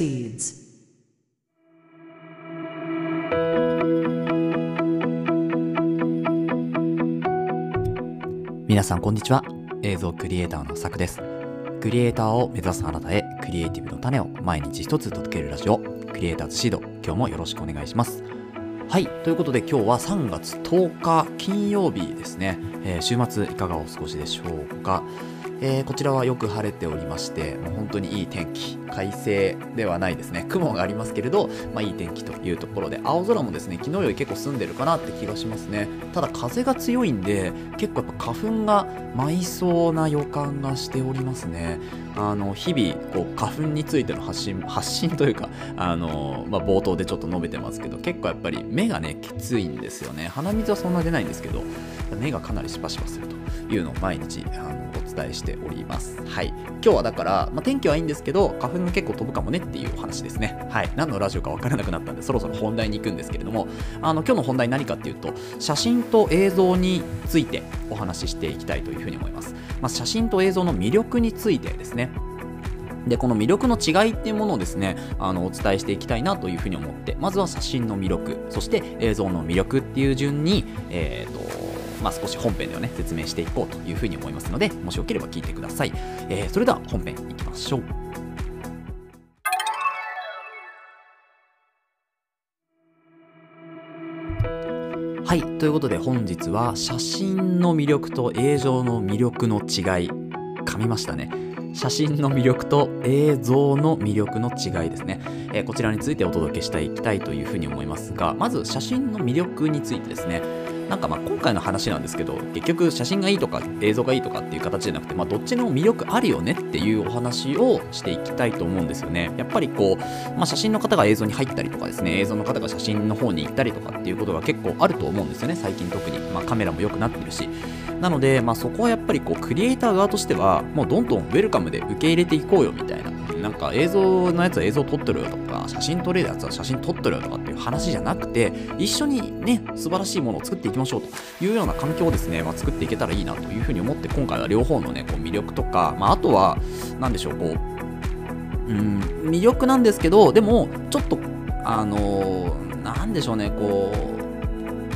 proceeds. 皆さんこんにちは。映像クリエイターのさくです。クリエイターを目指すあなたへクリエイティブの種を毎日一つ届けるラジオ。クリエイターズシード。今日もよろしくお願いします。はい。ということで今日は3月10日金曜日ですね、えー週末いかがお過ごしでしょうか。えーこちらはよく晴れておりまして、もう本当にいい天気、快晴ではないですね、雲がありますけれど、まあ、いい天気というところで、青空もですね、昨日より結構澄んでるかなって気がしますね。ただ風が強いんで、結構やっぱ花粉が舞いそうな予感がしておりますね。あの日々こう花粉についての発信発信というかあの、まあ、冒頭でちょっと述べてますけど結構やっぱり目がねきついんですよね鼻水はそんな出ないんですけど目がかなりシパシパするというのを毎日あのお伝えしておりますはい今日はだから、まあ、天気はいいんですけど花粉が結構飛ぶかもねっていうお話ですね。はい。何のラジオか分からなくなったんでそろそろ本題に行くんですけれどもあの今日の本題何かっていうと写真と映像についてお話ししていきたいというふうに思います。まあ、写真と映像の魅力についてですね。でこの魅力の違いっていうものをですねあのお伝えしていきたいなというふうに思ってまずは写真の魅力そして映像の魅力っていう順に、えーとまあ、少し本編ではね説明していこうというふうに思いますのでもしよければ聞いてください、えーそれでは本編いきましょう。はいということで本日は写真の魅力と映像の魅力の違い。噛みましたね。写真の魅力と映像の魅力の違いですね、えーこちらについてお届けしていきたいというふうに思いますがまず写真の魅力についてですね。なんかまあ今回の話なんですけど結局写真がいいとか映像がいいとかっていう形じゃなくて、まあ、どっちの魅力あるよねっていうお話をしていきたいと思うんですよね。やっぱりこう、まあ、写真の方が映像に入ったりとかですね。映像の方が写真の方に行ったりとかっていうことが結構あると思うんですよね。最近特に、まあ、カメラも良くなってるし。なので、まあ、そこはやっぱりこうクリエイター側としてはもうどんどんウェルカムで受け入れていこうよみたいななんか映像のやつは映像撮ってるよとか写真撮れるやつは写真撮ってるよとかっていう話じゃなくて一緒にね素晴らしいものを作っていきましょうというような環境をですね、まあ、作っていけたらいいなというふうに思って今回は両方のねこう魅力とか、まあ、あとは何でしょうこううん魅力なんですけどでもちょっとあのーなんでしょうねこう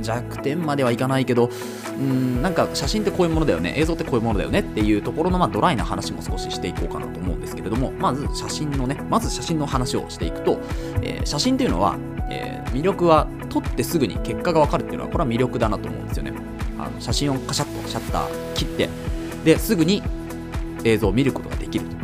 弱点まではいかないけどうんなんか写真ってこういうものだよね。映像ってこういうものだよねっていうところの、まあ、ドライな話も少ししていこうかなと思うんですけれどもまず写真のねまず写真の話をしていくと、えー写真というのは、えー魅力は撮ってすぐに結果が分かるっていうのはこれは魅力だなと思うんですよね。あの写真をカシャッとシャッター切ってですぐに映像を見ることができると。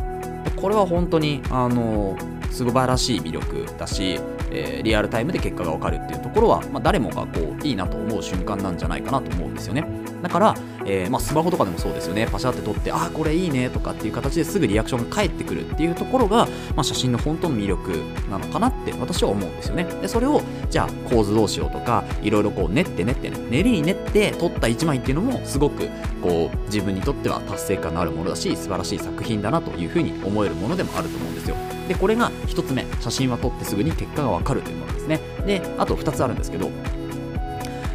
これは本当にあの素晴らしい魅力だし、えーリアルタイムで結果が分かるっていうところは、まあ、誰もがこういいなと思う瞬間なんじゃないかなと思うんですよね。だから、えーまあ、スマホとかでもそうですよね。パシャって撮ってあーこれいいねとかっていう形ですぐリアクションが返ってくるっていうところが、まあ、写真の本当の魅力なのかなって私は思うんですよね。でそれをじゃあ構図どうしようとかいろいろこう練って練ってね練りに練って撮った一枚っていうのもすごくこう自分にとっては達成感のあるものだし素晴らしい作品だなというふうに思えるものでもあると思うんですよ。でこれが1つ目。写真は撮ってすぐに結果がわかるというものですね。であと2つあるんですけど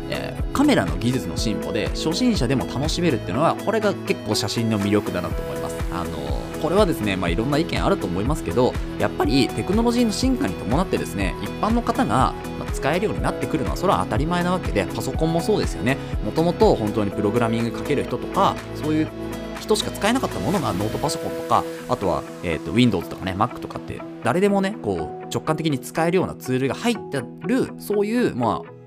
えーカメラの技術の進歩で初心者でも楽しめるっていうのはこれが結構写真の魅力だなと思います。あのこれはですね、まあ、いろんな意見あると思いますけどやっぱりテクノロジーの進化に伴ってですね一般の方が使えるようになってくるのはそれは当たり前なわけでパソコンもそうですよね。もともと本当にプログラミングかける人とかそういう人しか使えなかったものがノートパソコンとかあとは、えー、と Windows とかね Mac とかって誰でもねこう直感的に使えるようなツールが入ってるそういうまあ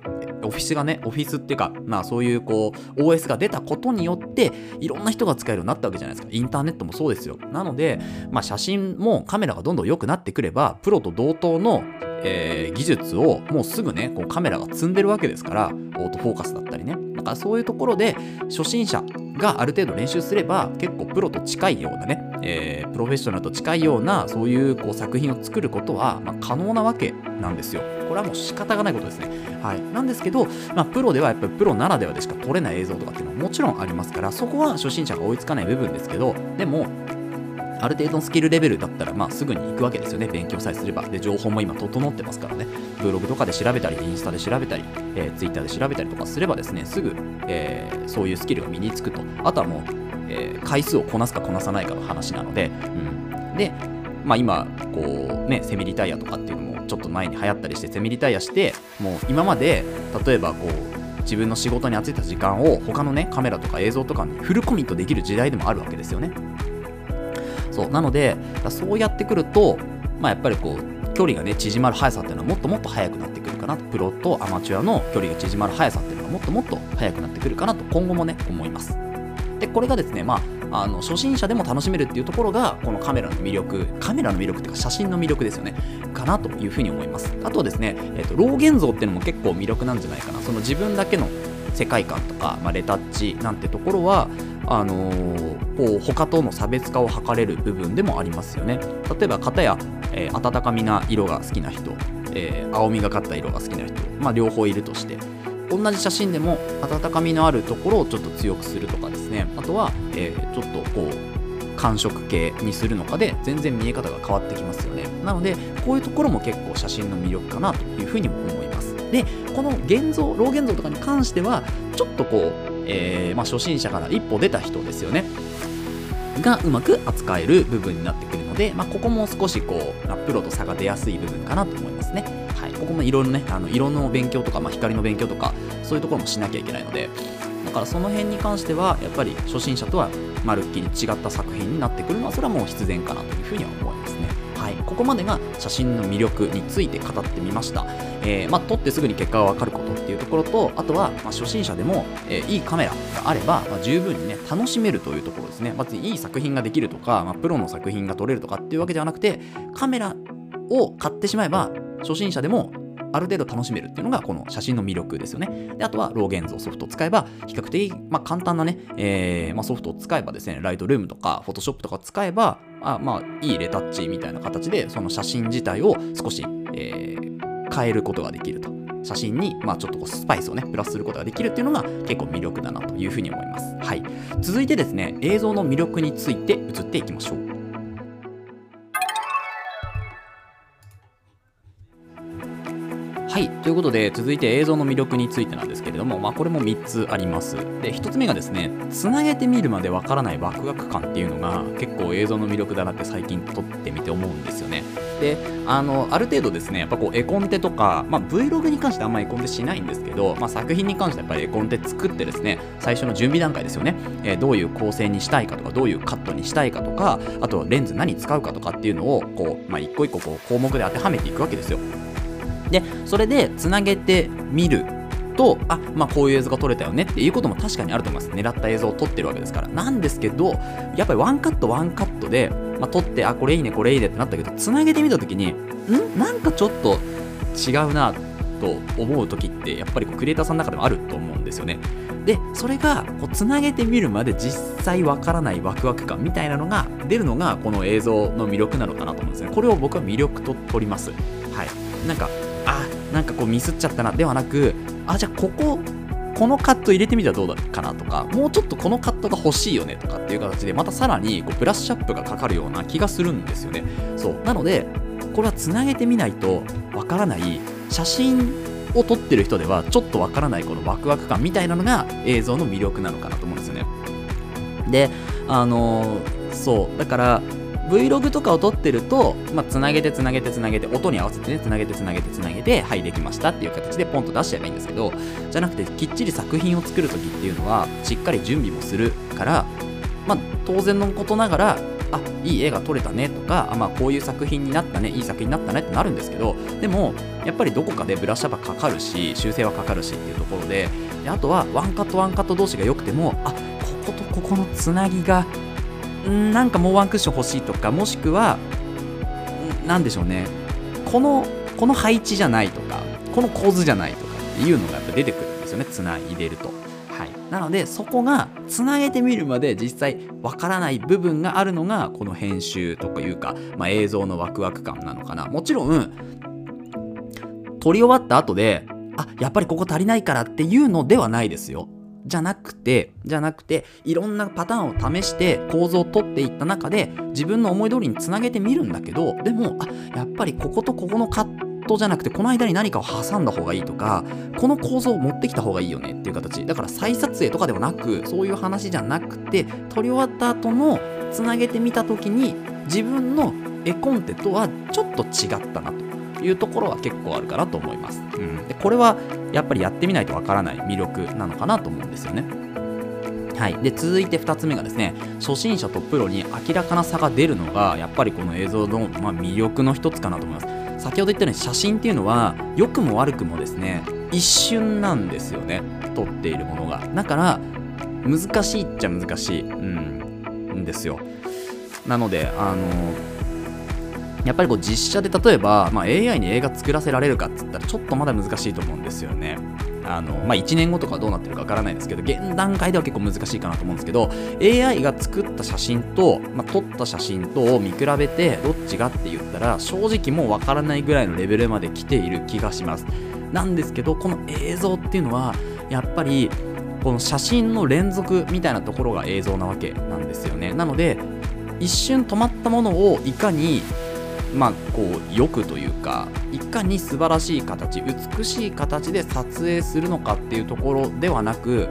オフィスがね、オフィスっていうか、まあそういうこう、OS が出たことによって、いろんな人が使えるようになったわけじゃないですか。インターネットもそうですよ。なので、まあ写真もカメラがどんどん良くなってくれば、プロと同等の、えー技術をもうすぐね、こうカメラが積んでるわけですから、オートフォーカスだったりね。だからそういうところで、初心者がある程度練習すれば、結構プロと近いようなね、えープロフェッショナルと近いような、そういうこう作品を作ることは、まあ、可能なわけなんですよ。これはもう仕方がないことですね。はい、なんですけど、まあ、プロではやっぱりプロならではでしか撮れない映像とかっていうのはもちろんありますからそこは初心者が追いつかない部分ですけどでもある程度のスキルレベルだったら、まあ、すぐに行くわけですよね。勉強さえすれば。で情報も今整ってますからね。ブログとかで調べたりインスタで調べたり、えー、ツイッターで調べたりとかすればですねすぐ、えーそういうスキルが身につくと。あとはもう、えー回数をこなすかこなさないかの話なので、うん、でまあ今こうねセミリタイヤとかっていうのもちょっと前に流行ったりしてセミリタイヤしてもう今まで例えばこう自分の仕事に充てた時間を他のねカメラとか映像とかにフルコミットできる時代でもあるわけですよね。そう。なのでそうやってくるとまあやっぱりこう距離がね縮まる速さっていうのはもっともっと速くなってくるかな。プロとアマチュアの距離が縮まる速さっていうのがもっともっと速くなってくるかなと今後もね思います。でこれがですねまああの初心者でも楽しめるっていうところがこのカメラの魅力カメラの魅力っていうか写真の魅力ですよね。かなというふうに思います。あとはですね、えーと、老現像っていうのも結構魅力なんじゃないかな。その自分だけの世界観とか、まあ、レタッチなんてところはあのー、こう他との差別化を図れる部分でもありますよね。例えば片や、えー、温かみな色が好きな人、えー、青みがかった色が好きな人、まあ、両方いるとして同じ写真でも温かみのあるところをちょっと強くするとかですね。あとは、えー、ちょっとこう寒色系にするのかで全然見え方が変わってきますよね。なのでこういうところも結構写真の魅力かなというふうにも思います。でこの現像老現像とかに関してはちょっとこう、えー、まあ、初心者から一歩出た人ですよねがうまく扱える部分になってくるので、まあ、ここも少しこう、まあ、プロと差が出やすい部分かなと思いますね。はい、ここもいろいろね、あの色の勉強とか、まあ、光の勉強とか、そういうところもしなきゃいけないので、だからその辺に関しては、やっぱり初心者とはまるっきり違った作品になってくるのは、それはもう必然かなというふうには思いますね。はい、ここまでが写真の魅力について語ってみました。えー、まあ、撮ってすぐに結果がわかることっていうところと、あとは、まあ初心者でも、えー、いいカメラがあれば、まあ、十分にね、楽しめるというところですね。まずいい作品ができるとか、まあ、プロの作品が撮れるとかっていうわけではなくて、カメラを買ってしまえば、初心者でもある程度楽しめるっていうのがこの写真の魅力ですよね。であとはロー現像ソフトを使えば比較的、まあ、簡単なね、えーまあ、ソフトを使えばですね、ライトルームとかフォトショップとか使えば、あまあ、いいレタッチみたいな形でその写真自体を少し、えー、変えることができると。写真に、まあ、ちょっとこうスパイスをね、プラスすることができるっていうのが結構魅力だなというふうに思います。はい。続いてですね、映像の魅力について移っていきましょう。はい。ということで、続いて映像の魅力についてなんですけれども、まあ、これも3つあります。で、1つ目がですね、つなげてみるまでわからないワクワク感っていうのが、結構映像の魅力だなって最近撮ってみて思うんですよね。で、あの、ある程度ですね、やっぱこう、絵コンテとか、まあ、Vlog に関してあんまり絵コンテしないんですけど、まあ、作品に関してやっぱり絵コンテ作ってですね、最初の準備段階ですよね。えー、どういう構成にしたいかとか、どういうカットにしたいかとか、あとレンズ何使うかとかっていうのを、こう、まあ、一個一個こう項目で当てはめていくわけですよ。で、それでつなげてみると、あ、まあこういう映像が撮れたよねっていうことも確かにあると思います。狙った映像を撮ってるわけですから。なんですけど、やっぱりワンカットワンカットで、まあ、撮って、あ、これいいね、これいいねってなったけど、つなげてみたときに、ん？なんかちょっと違うなと思う時ってやっぱりこうクリエイターさんの中でもあると思うんですよね。でそれがこうつなげてみるまで実際わからないワクワク感みたいなのが出るのがこの映像の魅力なのかなと思うんですね。これを僕は魅力と取ります。はい。なんかあなんかこうミスっちゃったなではなくあじゃあこここのカット入れてみたらどうだかなとかもうちょっとこのカットが欲しいよねとかっていう形でまたさらにこうブラッシュアップがかかるような気がするんですよね。そう。なのでこれはつなげてみないとわからない写真を撮ってる人ではちょっとわからないこのワクワク感みたいなのが映像の魅力なのかなと思うんですよね。であのー、そう。だから Vlog とかを撮ってると、まあ、つなげてつなげてつなげて、音に合わせてね、つなげてつなげてつなげて、はい、できましたっていう形でポンと出しちゃえばいいんですけど、じゃなくて、きっちり作品を作るときっていうのは、しっかり準備もするから、まあ、当然のことながら、あいい絵が撮れたねとかあ、まあ、こういう作品になったねいい作品になったねってなるんですけどでもやっぱりどこかでブラッシュアップかかるし修正はかかるしっていうところでであとはワンカットワンカット同士が良くてもあこことここのつなぎがなんかもうワンクッション欲しいとかもしくは何でしょうね。このこの配置じゃないとかこの構図じゃないとかっていうのがやっぱ出てくるんですよね。つないでると。はい、なのでそこがつなげてみるまで実際わからない部分があるのがこの編集とかいうか、まあ、映像のワクワク感なのかな。もちろん撮り終わった後であやっぱりここ足りないからっていうのではないですよじゃなくて、じゃなくて、いろんなパターンを試して構造を取っていった中で、自分の思い通りにつなげてみるんだけど、でも、あ、やっぱりこことここのカットじゃなくて、この間に何かを挟んだ方がいいとか、この構造を持ってきた方がいいよねっていう形。だから再撮影とかではなく、そういう話じゃなくて、撮り終わった後のつなげてみた時に、自分の絵コンテとはちょっと違ったなというところは結構あるかなと思います。うん、でこれはやっぱりやってみないとわからない魅力なのかなと思うんですよね。はい、で続いて2つ目がですね初心者とプロに明らかな差が出るのがやっぱりこの映像の、まあ、魅力の一つかなと思います。先ほど言ったように写真っていうのは良くも悪くもですね一瞬なんですよね撮っているものが。だから難しいっちゃ難しい、うん、んですよ。なのであのやっぱりこう実写で例えば、まあ、AI に映画作らせられるかっつったらちょっとまだ難しいと思うんですよねあの、まあ、1年後とかどうなってるかわからないですけど、現段階では結構難しいかなと思うんですけど、AI が作った写真と、まあ、撮った写真とを見比べて、どっちがって言ったら、正直もうわからないぐらいのレベルまで来ている気がします。なんですけど、この映像っていうのは、やっぱり、この写真の連続みたいなところが映像なわけなんですよね。なので、一瞬止まったものをいかにまあ、こうよくというかいかに素晴らしい形美しい形で撮影するのかっていうところではなく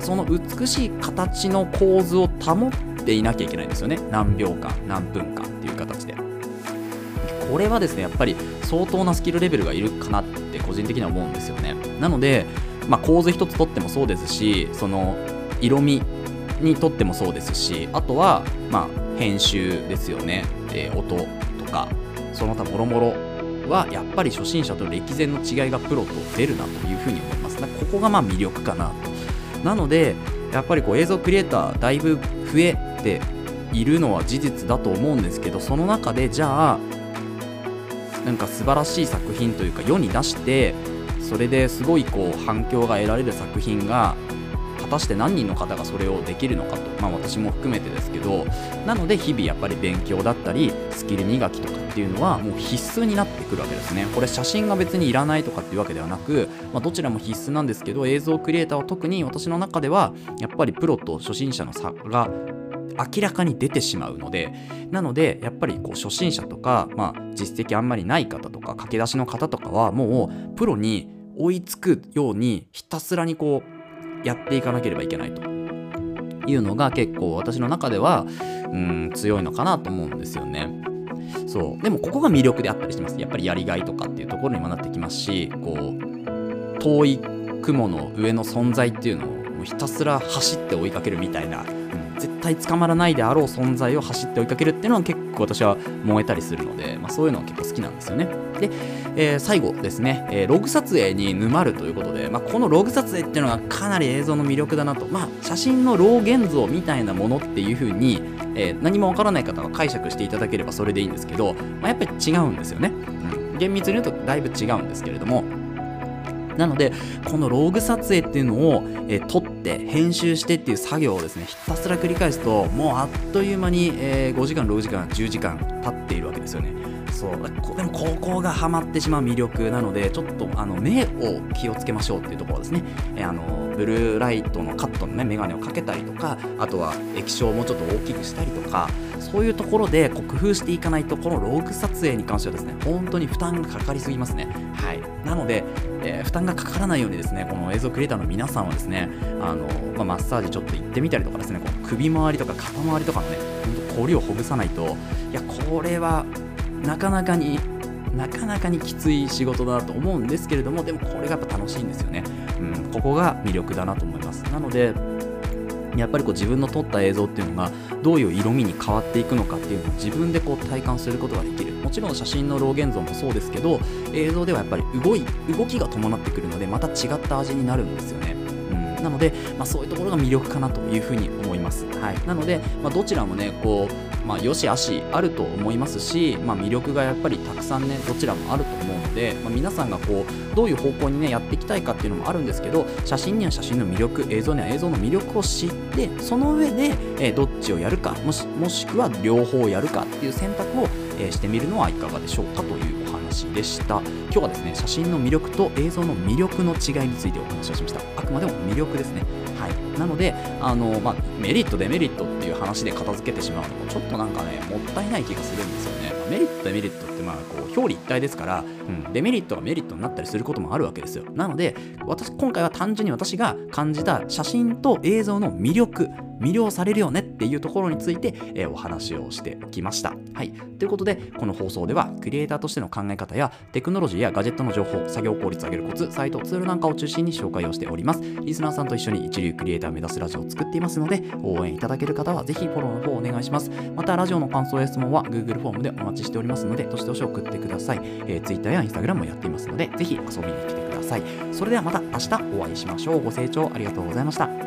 その美しい形の構図を保っていなきゃいけないんですよね。何秒間何分間っていう形で。これはですねやっぱり相当なスキルレベルがいるかなって個人的には思うんですよね。なので、まあ、構図一つとってもそうですしその色味にとってもそうですしあとは、まあ、編集ですよね、えー、音かその他もろもろはやっぱり初心者と歴然の違いがプロと出るなというふうに思います。ここがまあ魅力かなと。なのでやっぱりこう映像クリエイターだいぶ増えているのは事実だと思うんですけどその中でじゃあなんか素晴らしい作品というか世に出してそれですごいこう反響が得られる作品がたして何人の方がそれをできるのかと、まあ、私も含めてですけどなので日々やっぱり勉強だったりスキル磨きとかっていうのはもう必須になってくるわけですね。これ写真が別にいらないとかっていうわけではなく、まあ、どちらも必須なんですけど映像クリエイターは特に私の中ではやっぱりプロと初心者の差が明らかに出てしまうのでなのでやっぱりこう初心者とか、まあ、実績あんまりない方とか駆け出しの方とかはもうプロに追いつくようにひたすらにこうやっていかなければいけないというのが結構私の中ではうん強いのかなと思うんですよね。そうでもここが魅力であったりします。やっぱりやりがいとかっていうところにもなってきますしこう遠い雲の上の存在っていうのをひたすら走って追いかけるみたいな絶対捕まらないであろう存在を走って追いかけるっていうのは結構私は燃えたりするので、まあ、そういうのは結構好きなんですよね。で、えー、最後ですね、えー、ログ撮影に沼るということで、まあ、このログ撮影っていうのがかなり映像の魅力だなと、まあ、写真のロー現像みたいなものっていう風に、えー、何もわからない方は解釈していただければそれでいいんですけど、まあ、やっぱり違うんですよね。うん、厳密に言うとだいぶ違うんですけれども、なので、このローグ撮影っていうのを、えー、撮って編集してっていう作業をですね、ひたすら繰り返すと、もうあっという間に、えー、5時間、6時間、10時間経っているわけですよね。そうでもここがハマってしまう魅力なのでちょっとあの目を気をつけましょうっていうところですね、えー、あのブルーライトのカットのねメガネをかけたりとかあとは液晶をもうちょっと大きくしたりとかそういうところでこう工夫していかないとこのローグ撮影に関してはですね本当に負担がかかりすぎますね。はい。なので、えー、負担がかからないようにですねこの映像クリエイターの皆さんはですねあの、まあ、マッサージちょっと行ってみたりとかですねこの首周りとか肩周りとかのね本当凝りをほぐさないといやこれはなかなかになかなかにきつい仕事だと思うんですけれどもでもこれがやっぱ楽しいんですよね、うん、ここが魅力だなと思います。なのでやっぱりこう自分の撮った映像っていうのがどういう色味に変わっていくのかっていうのを自分でこう体感することができる。ちろん写真の老現像もそうですけど映像ではやっぱり動い動きが伴ってくるのでまた違った味になるんですよね。なので、まあ、そういうところが魅力かなというふうに思います。はい、なので、まあ、どちらもねこう、まあ、よしあしあると思いますし、まあ、魅力がやっぱりたくさんねどちらもあると思うので、まあ、皆さんがこうどういう方向にねやっていきたいかっていうのもあるんですけど写真には写真の魅力映像には映像の魅力を知ってその上で、えー、どっちをやるかもしもしくは両方やるかっていう選択を、え、してみるのはいかがでしょうかというお話でした。今日はですね写真の魅力と映像の魅力の違いについてお話をしました。あくまでも魅力ですね。はい。なのであの、まあ、メリットデメリットっていう話で片付けてしまうのもちょっとなんかねもったいない気がするんですよね、メリットデメリットってまあこう表裏一体ですから、うん、デメリットがメリットになったりすることもあるわけですよ。なので私今回は単純に私が感じた写真と映像の魅力魅了されるよねっていうところについて、え、お話をしておきました。はい。ということで、この放送では、クリエイターとしての考え方や、テクノロジーやガジェットの情報、作業効率を上げるコツ、サイト、ツールなんかを中心に紹介をしております。リスナーさんと一緒に一流クリエイターを目指すラジオを作っていますので、応援いただける方はぜひフォローの方をお願いします。また、ラジオの感想や質問は Google フォームでお待ちしておりますので、どしどし送ってください。えー、Twitter や Instagram もやっていますので、ぜひ遊びに来てください。それではまた明日お会いしましょう。ご清聴ありがとうございました。